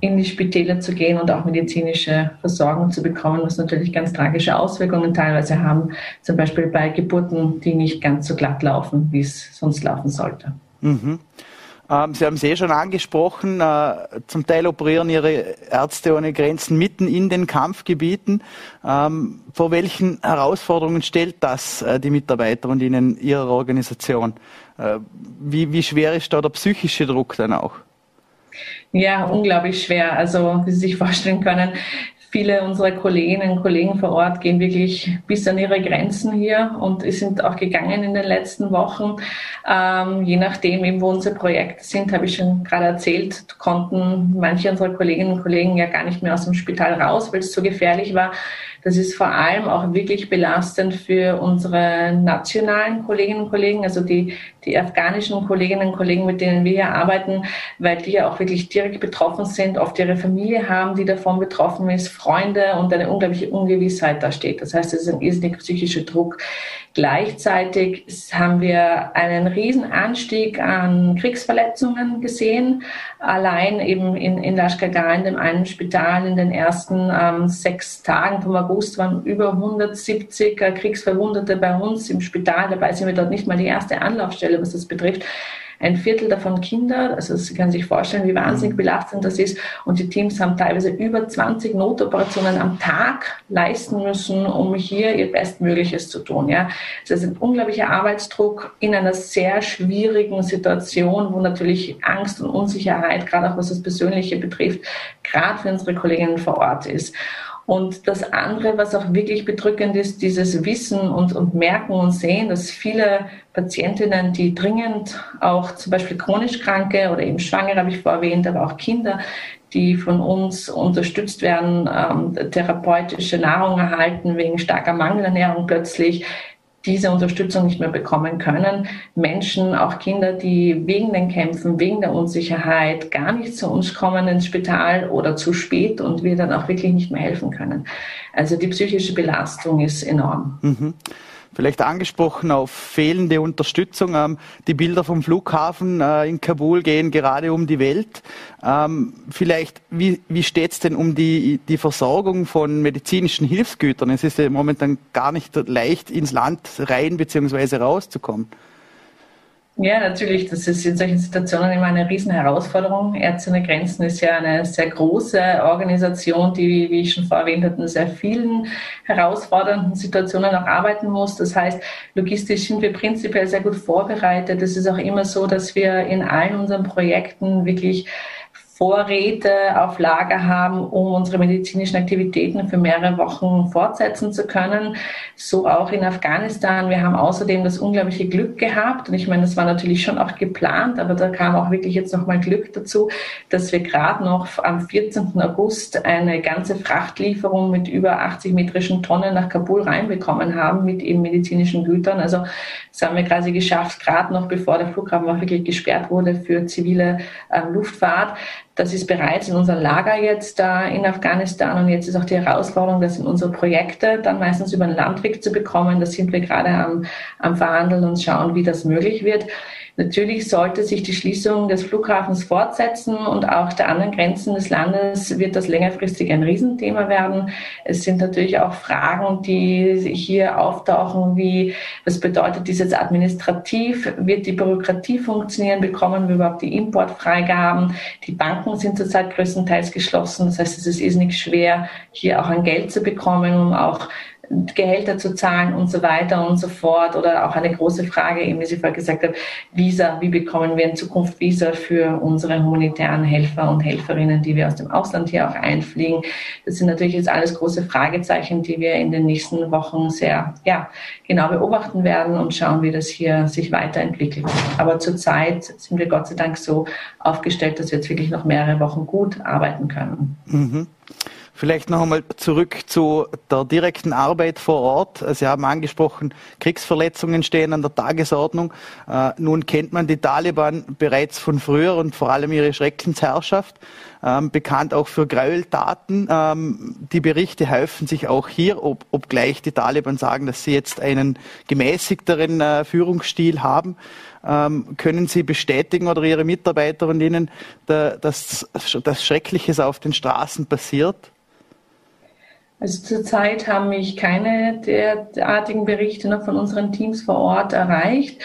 S3: in die Spitäler zu gehen und auch medizinische Versorgung zu bekommen, was natürlich ganz tragische Auswirkungen teilweise haben, zum Beispiel bei Geburten, die nicht ganz so glatt laufen, wie es sonst laufen sollte. Mhm.
S1: Ähm, Sie haben es eh schon angesprochen, äh, zum Teil operieren Ihre Ärzte ohne Grenzen mitten in den Kampfgebieten. Ähm, vor welchen Herausforderungen stellt das äh, die Mitarbeiter und Ihnen Ihrer Organisation? Äh, wie, wie schwer ist da der psychische Druck dann auch?
S3: Ja, unglaublich schwer. Also, wie Sie sich vorstellen können, Viele unserer Kolleginnen und Kollegen vor Ort gehen wirklich bis an ihre Grenzen hier und sind auch gegangen in den letzten Wochen. Ähm, je nachdem, eben wo unsere Projekte sind, habe ich schon gerade erzählt, konnten manche unserer Kolleginnen und Kollegen ja gar nicht mehr aus dem Spital raus, weil es so gefährlich war. Das ist vor allem auch wirklich belastend für unsere nationalen Kolleginnen und Kollegen, also die, die afghanischen Kolleginnen und Kollegen, mit denen wir hier arbeiten, weil die ja auch wirklich direkt betroffen sind, oft ihre Familie haben, die davon betroffen ist, Freunde und eine unglaubliche Ungewissheit da steht. Das heißt, es ist ein irrsinnig psychischer Druck. Gleichzeitig haben wir einen riesen Anstieg an Kriegsverletzungen gesehen. Allein eben in, in Lashkar in dem einen Spital, in den ersten ähm, sechs Tagen vom August waren über 170 äh, Kriegsverwundete bei uns im Spital. Dabei sind wir dort nicht mal die erste Anlaufstelle, was das betrifft ein Viertel davon Kinder. Also Sie können sich vorstellen, wie wahnsinnig mhm. belastend das ist. Und die Teams haben teilweise über 20 Notoperationen am Tag leisten müssen, um hier ihr Bestmögliches zu tun. Ja, es ist ein unglaublicher Arbeitsdruck in einer sehr schwierigen Situation, wo natürlich Angst und Unsicherheit, gerade auch was das Persönliche betrifft, gerade für unsere Kolleginnen vor Ort ist. Und das andere, was auch wirklich bedrückend ist, dieses Wissen und, und Merken und Sehen, dass viele Patientinnen, die dringend auch zum Beispiel chronisch Kranke oder eben Schwangere, habe ich vorerwähnt, aber auch Kinder, die von uns unterstützt werden, ähm, therapeutische Nahrung erhalten wegen starker Mangelernährung plötzlich, diese Unterstützung nicht mehr bekommen können. Menschen, auch Kinder, die wegen den Kämpfen, wegen der Unsicherheit gar nicht zu uns kommen ins Spital oder zu spät und wir dann auch wirklich nicht mehr helfen können. Also die psychische Belastung ist enorm. Mhm
S1: vielleicht angesprochen auf fehlende Unterstützung. Ähm, die Bilder vom Flughafen äh, in Kabul gehen gerade um die Welt. Ähm, vielleicht, wie, wie steht es denn um die, die Versorgung von medizinischen Hilfsgütern? Es ist ja momentan gar nicht leicht, ins Land rein bzw. rauszukommen.
S3: Ja, natürlich. Das ist in solchen Situationen immer eine Riesenherausforderung. Ärzte ohne Grenzen ist ja eine sehr große Organisation, die, wie ich schon vorher erwähnt habe, in sehr vielen herausfordernden Situationen auch arbeiten muss. Das heißt, logistisch sind wir prinzipiell sehr gut vorbereitet. Es ist auch immer so, dass wir in allen unseren Projekten wirklich Vorräte auf Lager haben, um unsere medizinischen Aktivitäten für mehrere Wochen fortsetzen zu können. So auch in Afghanistan. Wir haben außerdem das unglaubliche Glück gehabt. Und ich meine, das war natürlich schon auch geplant, aber da kam auch wirklich jetzt nochmal Glück dazu, dass wir gerade noch am 14. August eine ganze Frachtlieferung mit über 80 metrischen Tonnen nach Kabul reinbekommen haben mit eben medizinischen Gütern. Also das haben wir quasi geschafft, gerade noch bevor der Flughafen auch wirklich gesperrt wurde für zivile äh, Luftfahrt das ist bereits in unserem Lager jetzt da in Afghanistan und jetzt ist auch die Herausforderung, das in unsere Projekte dann meistens über den Landweg zu bekommen. Da sind wir gerade am, am Verhandeln und schauen, wie das möglich wird. Natürlich sollte sich die Schließung des Flughafens fortsetzen und auch der anderen Grenzen des Landes wird das längerfristig ein Riesenthema werden. Es sind natürlich auch Fragen, die hier auftauchen, wie was bedeutet dies jetzt administrativ? Wird die Bürokratie funktionieren? Bekommen wir überhaupt die Importfreigaben? Die Banken sind zurzeit größtenteils geschlossen. Das heißt, es ist irrsinnig schwer, hier auch ein Geld zu bekommen, um auch Gehälter zu zahlen und so weiter und so fort. Oder auch eine große Frage, eben wie Sie vorher gesagt haben, Visa, wie bekommen wir in Zukunft Visa für unsere humanitären Helfer und Helferinnen, die wir aus dem Ausland hier auch einfliegen. Das sind natürlich jetzt alles große Fragezeichen, die wir in den nächsten Wochen sehr ja, genau beobachten werden und schauen, wie das hier sich weiterentwickelt. Aber zurzeit sind wir Gott sei Dank so aufgestellt, dass wir jetzt wirklich noch mehrere Wochen gut arbeiten können.
S1: Mhm. Vielleicht noch einmal zurück zu der direkten Arbeit vor Ort. Sie haben angesprochen, Kriegsverletzungen stehen an der Tagesordnung. Äh, nun kennt man die Taliban bereits von früher und vor allem ihre Schreckensherrschaft, ähm, bekannt auch für Gräueltaten. Ähm, die Berichte häufen sich auch hier, ob, obgleich die Taliban sagen, dass sie jetzt einen gemäßigteren äh, Führungsstil haben. Ähm, können Sie bestätigen oder Ihre Mitarbeiter und Ihnen, dass das Schreckliches auf den Straßen passiert?
S3: Also zurzeit haben mich keine derartigen Berichte noch von unseren Teams vor Ort erreicht.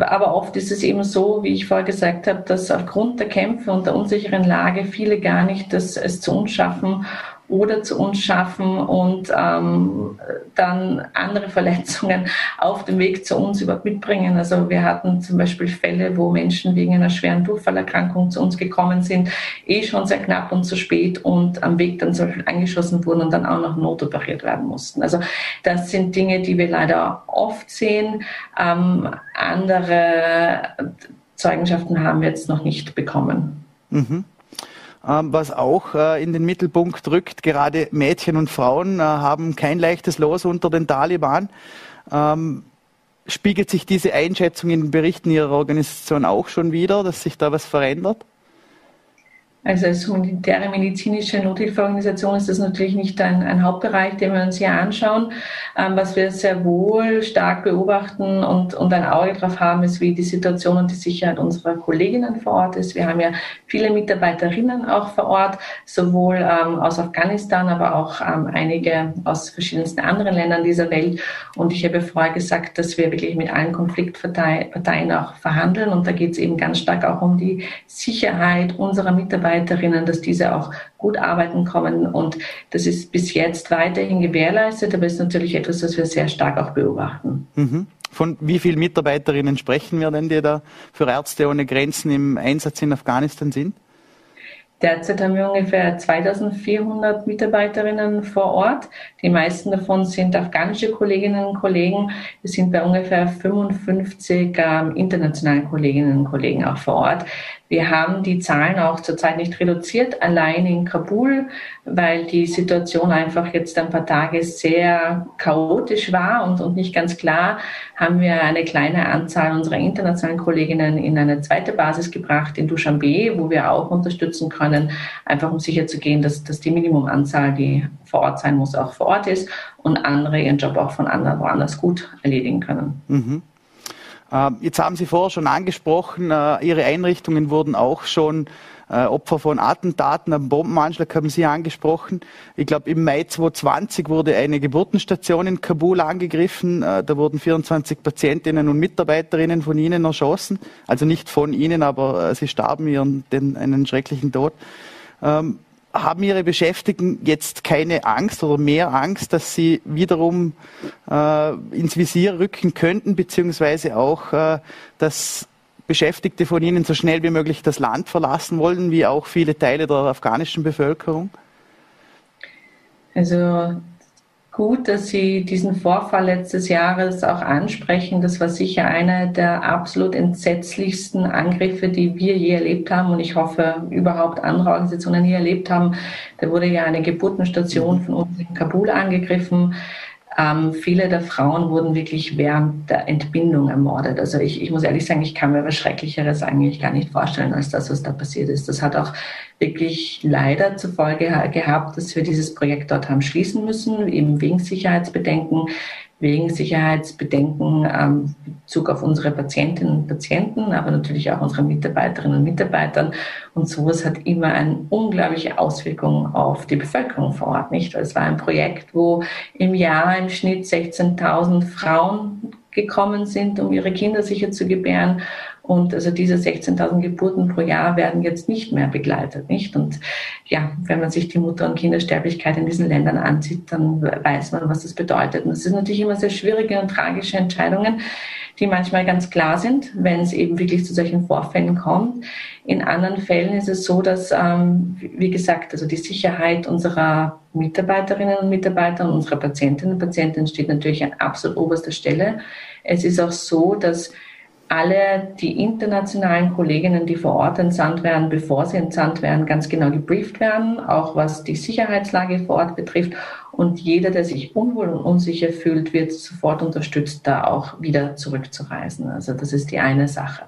S3: Aber oft ist es eben so, wie ich vorher gesagt habe, dass aufgrund der Kämpfe und der unsicheren Lage viele gar nicht das, es zu uns schaffen oder zu uns schaffen und ähm, dann andere Verletzungen auf dem Weg zu uns überhaupt mitbringen. Also wir hatten zum Beispiel Fälle, wo Menschen wegen einer schweren Durchfallerkrankung zu uns gekommen sind, eh schon sehr knapp und zu spät und am Weg dann zum Beispiel angeschossen wurden und dann auch noch notoperiert werden mussten. Also das sind Dinge, die wir leider oft sehen. Ähm, andere Zeugenschaften haben wir jetzt noch nicht bekommen.
S1: Mhm. Ähm, was auch äh, in den Mittelpunkt rückt. Gerade Mädchen und Frauen äh, haben kein leichtes Los unter den Taliban. Ähm, spiegelt sich diese Einschätzung in den Berichten Ihrer Organisation auch schon wieder, dass sich da was verändert?
S3: Also als humanitäre medizinische Nothilfeorganisation ist das natürlich nicht ein, ein Hauptbereich, den wir uns hier anschauen. Ähm, was wir sehr wohl stark beobachten und, und ein Auge drauf haben, ist, wie die Situation und die Sicherheit unserer Kolleginnen vor Ort ist. Wir haben ja viele Mitarbeiterinnen auch vor Ort, sowohl ähm, aus Afghanistan, aber auch ähm, einige aus verschiedensten anderen Ländern dieser Welt. Und ich habe vorher gesagt, dass wir wirklich mit allen Konfliktparteien auch verhandeln. Und da geht es eben ganz stark auch um die Sicherheit unserer Mitarbeiterinnen Mitarbeiterinnen, dass diese auch gut arbeiten kommen. Und das ist bis jetzt weiterhin gewährleistet, aber ist natürlich etwas, was wir sehr stark auch beobachten.
S1: Mhm. Von wie vielen Mitarbeiterinnen sprechen wir denn, die da für Ärzte ohne Grenzen im Einsatz in Afghanistan sind?
S3: Derzeit haben wir ungefähr 2400 Mitarbeiterinnen vor Ort. Die meisten davon sind afghanische Kolleginnen und Kollegen. Wir sind bei ungefähr 55 ähm, internationalen Kolleginnen und Kollegen auch vor Ort. Wir haben die Zahlen auch zurzeit nicht reduziert, allein in Kabul, weil die Situation einfach jetzt ein paar Tage sehr chaotisch war und, und nicht ganz klar, haben wir eine kleine Anzahl unserer internationalen Kolleginnen in eine zweite Basis gebracht, in Dushanbe, wo wir auch unterstützen können, einfach um sicherzugehen, dass, dass die Minimumanzahl, die vor Ort sein muss, auch vor Ort ist und andere ihren Job auch von anderen woanders gut erledigen können.
S1: Mhm. Ähm, jetzt haben Sie vorher schon angesprochen, äh, Ihre Einrichtungen wurden auch schon äh, Opfer von Attentaten, einem Bombenanschlag haben Sie angesprochen. Ich glaube, im Mai 2020 wurde eine Geburtenstation in Kabul angegriffen. Äh, da wurden 24 Patientinnen und Mitarbeiterinnen von Ihnen erschossen. Also nicht von Ihnen, aber sie starben ihren, den, einen schrecklichen Tod. Ähm, haben Ihre Beschäftigten jetzt keine Angst oder mehr Angst, dass sie wiederum äh, ins Visier rücken könnten, beziehungsweise auch, äh, dass Beschäftigte von Ihnen so schnell wie möglich das Land verlassen wollen, wie auch viele Teile der afghanischen Bevölkerung?
S3: Also gut, dass Sie diesen Vorfall letztes Jahres auch ansprechen. Das war sicher einer der absolut entsetzlichsten Angriffe, die wir je erlebt haben und ich hoffe überhaupt andere Organisationen je erlebt haben. Da wurde ja eine Geburtenstation von uns in Kabul angegriffen. Ähm, viele der Frauen wurden wirklich während der Entbindung ermordet. Also ich, ich muss ehrlich sagen, ich kann mir was Schrecklicheres eigentlich gar nicht vorstellen als das, was da passiert ist. Das hat auch wirklich leider zur Folge gehabt, dass wir dieses Projekt dort haben schließen müssen, eben wegen Sicherheitsbedenken wegen Sicherheitsbedenken ähm, Bezug auf unsere Patientinnen und Patienten, aber natürlich auch unsere Mitarbeiterinnen und Mitarbeitern. Und sowas hat immer eine unglaubliche Auswirkung auf die Bevölkerung vor Ort, nicht? Es war ein Projekt, wo im Jahr im Schnitt 16.000 Frauen gekommen sind, um ihre Kinder sicher zu gebären Und also diese 16.000 Geburten pro Jahr werden jetzt nicht mehr begleitet, nicht? Und ja, wenn man sich die Mutter- und Kindersterblichkeit in diesen Ländern ansieht, dann weiß man, was das bedeutet. Und das sind natürlich immer sehr schwierige und tragische Entscheidungen, die manchmal ganz klar sind, wenn es eben wirklich zu solchen Vorfällen kommt. In anderen Fällen ist es so, dass, ähm, wie gesagt, also die Sicherheit unserer Mitarbeiterinnen und Mitarbeiter und unserer Patientinnen und Patienten steht natürlich an absolut oberster Stelle. Es ist auch so, dass alle die internationalen Kolleginnen, die vor Ort entsandt werden, bevor sie entsandt werden, ganz genau gebrieft werden, auch was die Sicherheitslage vor Ort betrifft. Und jeder, der sich unwohl und unsicher fühlt, wird sofort unterstützt, da auch wieder zurückzureisen. Also das ist die eine Sache.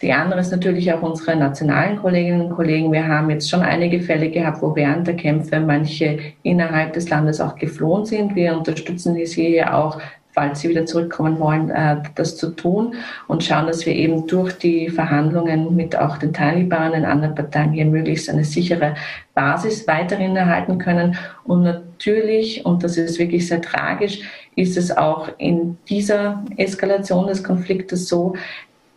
S3: Die andere ist natürlich auch unsere nationalen Kolleginnen und Kollegen. Wir haben jetzt schon einige Fälle gehabt, wo während der Kämpfe manche innerhalb des Landes auch geflohen sind. Wir unterstützen sie hier auch falls sie wieder zurückkommen wollen, äh, das zu tun und schauen, dass wir eben durch die Verhandlungen mit auch den Taliban und anderen Parteien hier möglichst eine sichere Basis weiterhin erhalten können. Und natürlich, und das ist wirklich sehr tragisch, ist es auch in dieser Eskalation des Konfliktes so,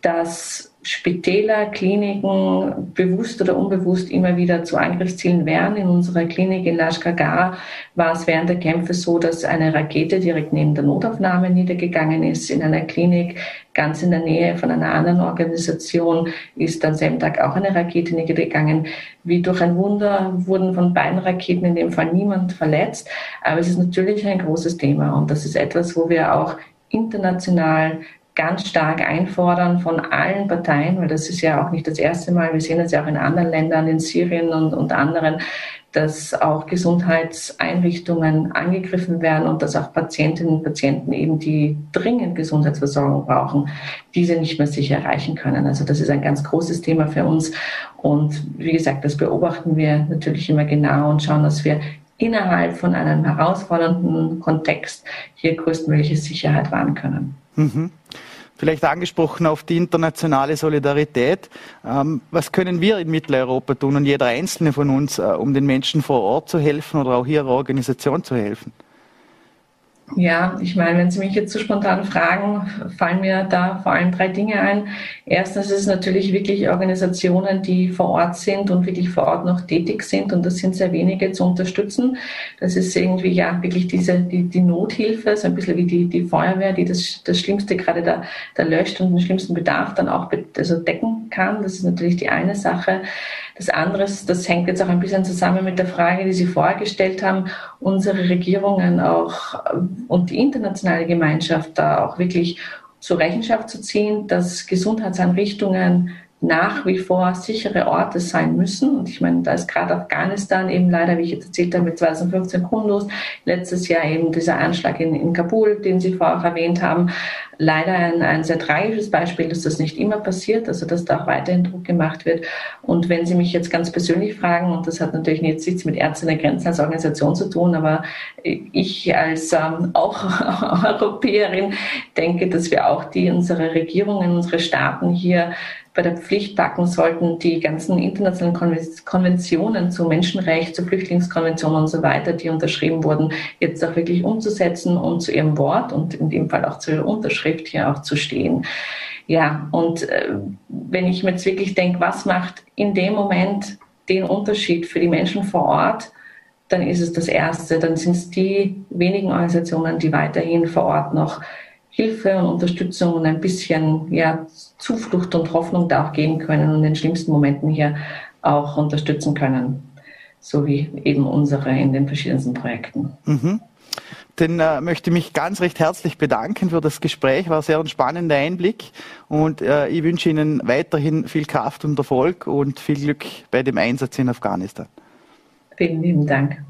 S3: dass Spitäler, Kliniken bewusst oder unbewusst immer wieder zu Angriffszielen wären. In unserer Klinik in Lashkar war es während der Kämpfe so, dass eine Rakete direkt neben der Notaufnahme niedergegangen ist. In einer Klinik ganz in der Nähe von einer anderen Organisation ist am selben Tag auch eine Rakete niedergegangen. Wie durch ein Wunder wurden von beiden Raketen in dem Fall niemand verletzt. Aber es ist natürlich ein großes Thema und das ist etwas, wo wir auch international ganz stark einfordern von allen Parteien, weil das ist ja auch nicht das erste Mal, wir sehen es ja auch in anderen Ländern, in Syrien und, und anderen, dass auch Gesundheitseinrichtungen angegriffen werden und dass auch Patientinnen und Patienten eben, die dringend Gesundheitsversorgung brauchen, diese nicht mehr sich erreichen können. Also das ist ein ganz großes Thema für uns. Und wie gesagt, das beobachten wir natürlich immer genau und schauen, dass wir innerhalb von einem herausfordernden Kontext hier größtmögliche Sicherheit wahren können. Mhm
S1: vielleicht angesprochen auf die internationale Solidarität. Ähm, was können wir in Mitteleuropa tun und jeder einzelne von uns, äh, um den Menschen vor Ort zu helfen oder auch ihrer Organisation zu helfen?
S3: Ja, ich meine, wenn Sie mich jetzt so spontan fragen, fallen mir da vor allem drei Dinge ein. Erstens ist es natürlich wirklich Organisationen, die vor Ort sind und wirklich vor Ort noch tätig sind und das sind sehr wenige zu unterstützen. Das ist irgendwie ja wirklich diese, die, die Nothilfe, so ein bisschen wie die, die Feuerwehr, die das, das Schlimmste gerade da, da löscht und den schlimmsten Bedarf dann auch also decken kann. Das ist natürlich die eine Sache. Das andere, das hängt jetzt auch ein bisschen zusammen mit der Frage, die Sie vorher gestellt haben, unsere Regierungen auch äh, und die internationale Gemeinschaft da auch wirklich zur Rechenschaft zu ziehen, dass Gesundheitseinrichtungen nach wie vor sichere Orte sein müssen. Und ich meine, da ist gerade Afghanistan eben leider, wie ich jetzt erzählt habe, mit 2015 Kundus, letztes Jahr eben dieser Anschlag in, in Kabul, den Sie vorher erwähnt haben, leider ein, ein sehr tragisches Beispiel, dass das nicht immer passiert, also dass da auch weiterhin Druck gemacht wird. Und wenn Sie mich jetzt ganz persönlich fragen, und das hat natürlich jetzt nichts mit Ärzte der Grenzen als Organisation zu tun, aber ich als ähm, auch <laughs> Europäerin denke, dass wir auch die unsere Regierungen, unsere Staaten hier bei der Pflicht packen sollten, die ganzen internationalen Konventionen zu Menschenrecht, zu Flüchtlingskonvention und so weiter, die unterschrieben wurden, jetzt auch wirklich umzusetzen und zu ihrem Wort und in dem Fall auch zu ihrer Unterschrift hier auch zu stehen. Ja, und äh, wenn ich mir jetzt wirklich denke, was macht in dem Moment den Unterschied für die Menschen vor Ort, dann ist es das Erste. Dann sind es die wenigen Organisationen, die weiterhin vor Ort noch Hilfe und Unterstützung und ein bisschen ja, Zuflucht und Hoffnung da auch geben können und in den schlimmsten Momenten hier auch unterstützen können, so wie eben unsere in den verschiedensten Projekten.
S1: Mhm. Dann äh, möchte ich mich ganz recht herzlich bedanken für das Gespräch. War sehr ein spannender Einblick und äh, ich wünsche Ihnen weiterhin viel Kraft und Erfolg und viel Glück bei dem Einsatz in Afghanistan.
S3: Vielen lieben Dank.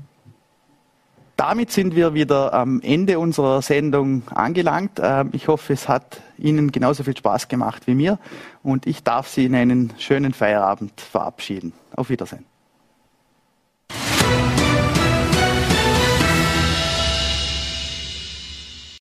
S1: Damit sind wir wieder am Ende unserer Sendung angelangt. Ähm, ich hoffe, es hat Ihnen genauso viel Spaß gemacht wie mir und ich darf Sie in einen schönen Feierabend verabschieden. Auf Wiedersehen.